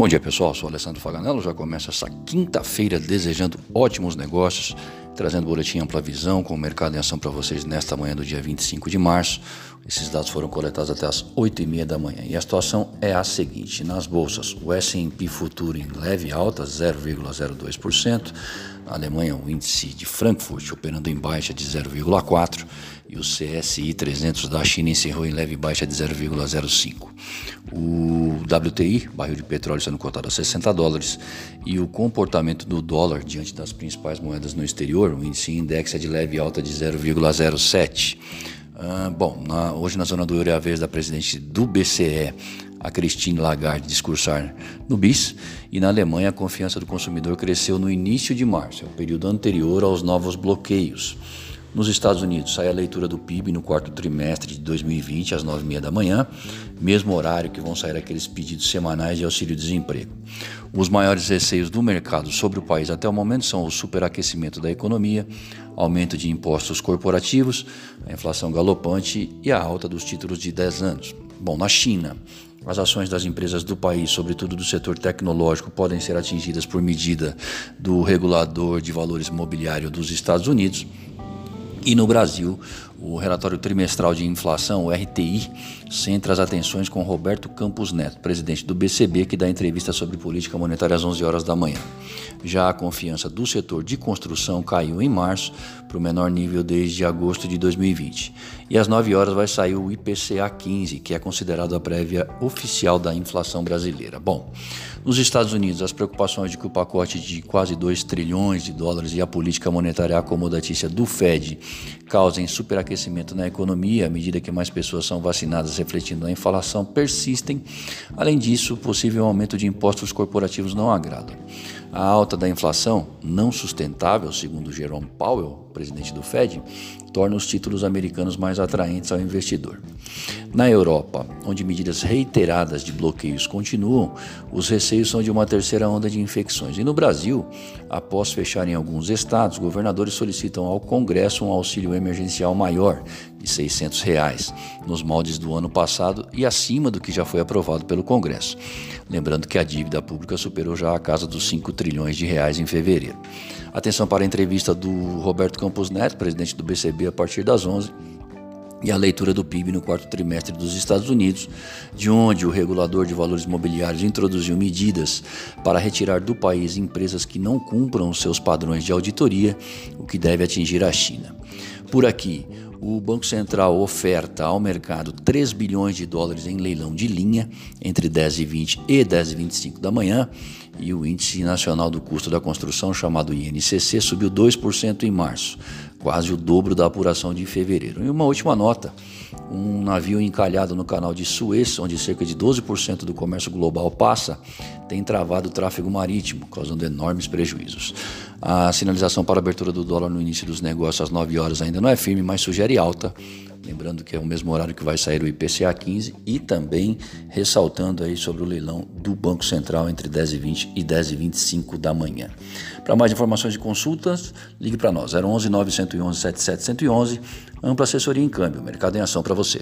Bom dia pessoal, sou Alessandro Faganello, já começa essa quinta-feira desejando ótimos negócios, trazendo boletim ampla visão com o mercado em ação para vocês nesta manhã do dia 25 de março. Esses dados foram coletados até as 8h30 da manhã. E a situação é a seguinte: nas bolsas, o S&P Futuro em leve alta, 0,02%, na Alemanha o índice de Frankfurt operando em baixa de 0,4% e o CSI 300 da China encerrou em leve baixa de 0,05%. O WTI, barril de petróleo sendo cotado a 60 dólares, e o comportamento do dólar diante das principais moedas no exterior, o índice index é de leve alta de 0,07. Ah, bom, na, hoje na zona do euro é a vez da presidente do BCE, a Christine Lagarde, discursar no BIS, e na Alemanha a confiança do consumidor cresceu no início de março, é o período anterior aos novos bloqueios. Nos Estados Unidos, sai a leitura do PIB no quarto trimestre de 2020, às 9h30 da manhã, mesmo horário que vão sair aqueles pedidos semanais de auxílio-desemprego. Os maiores receios do mercado sobre o país até o momento são o superaquecimento da economia, aumento de impostos corporativos, a inflação galopante e a alta dos títulos de 10 anos. Bom, na China, as ações das empresas do país, sobretudo do setor tecnológico, podem ser atingidas por medida do regulador de valores imobiliário dos Estados Unidos e no Brasil, o relatório trimestral de inflação, o RTI, centra as atenções com Roberto Campos Neto, presidente do BCB, que dá entrevista sobre política monetária às 11 horas da manhã. Já a confiança do setor de construção caiu em março para o menor nível desde agosto de 2020. E às 9 horas vai sair o IPCA 15, que é considerado a prévia oficial da inflação brasileira. Bom, nos Estados Unidos, as preocupações de que o pacote de quase 2 trilhões de dólares e a política monetária acomodatícia do Fed causem superaquecimento na economia à medida que mais pessoas são vacinadas, refletindo na inflação, persistem. Além disso, possível aumento de impostos corporativos não agrada. A alta da inflação, não sustentável, segundo Jerome Powell, presidente do Fed, torna os títulos americanos mais atraentes ao investidor. Na Europa, onde medidas reiteradas de bloqueios continuam, os receios são de uma terceira onda de infecções. E no Brasil, após fecharem alguns estados, governadores solicitam ao Congresso um auxílio emergencial maior, 600 reais, nos moldes do ano passado e acima do que já foi aprovado pelo Congresso. Lembrando que a dívida pública superou já a casa dos 5 trilhões de reais em fevereiro. Atenção para a entrevista do Roberto Campos Neto, presidente do BCB, a partir das 11 e a leitura do PIB no quarto trimestre dos Estados Unidos, de onde o regulador de valores mobiliários introduziu medidas para retirar do país empresas que não cumpram seus padrões de auditoria, o que deve atingir a China. Por aqui, o Banco Central oferta ao mercado 3 bilhões de dólares em leilão de linha entre 10 e 20 e 10 e 25 da manhã, e o Índice Nacional do Custo da Construção, chamado INCC, subiu 2% em março, quase o dobro da apuração de fevereiro. E uma última nota: um navio encalhado no canal de Suez, onde cerca de 12% do comércio global passa, tem travado o tráfego marítimo, causando enormes prejuízos. A sinalização para a abertura do dólar no início dos negócios às 9 horas ainda não é firme, mas sugere alta. Lembrando que é o mesmo horário que vai sair o IPCA 15 e também ressaltando aí sobre o leilão do Banco Central entre 10 e 20 e 10 e 25 da manhã. Para mais informações e consultas, ligue para nós 011 911 7711, ampla assessoria em câmbio, mercado em ação para você.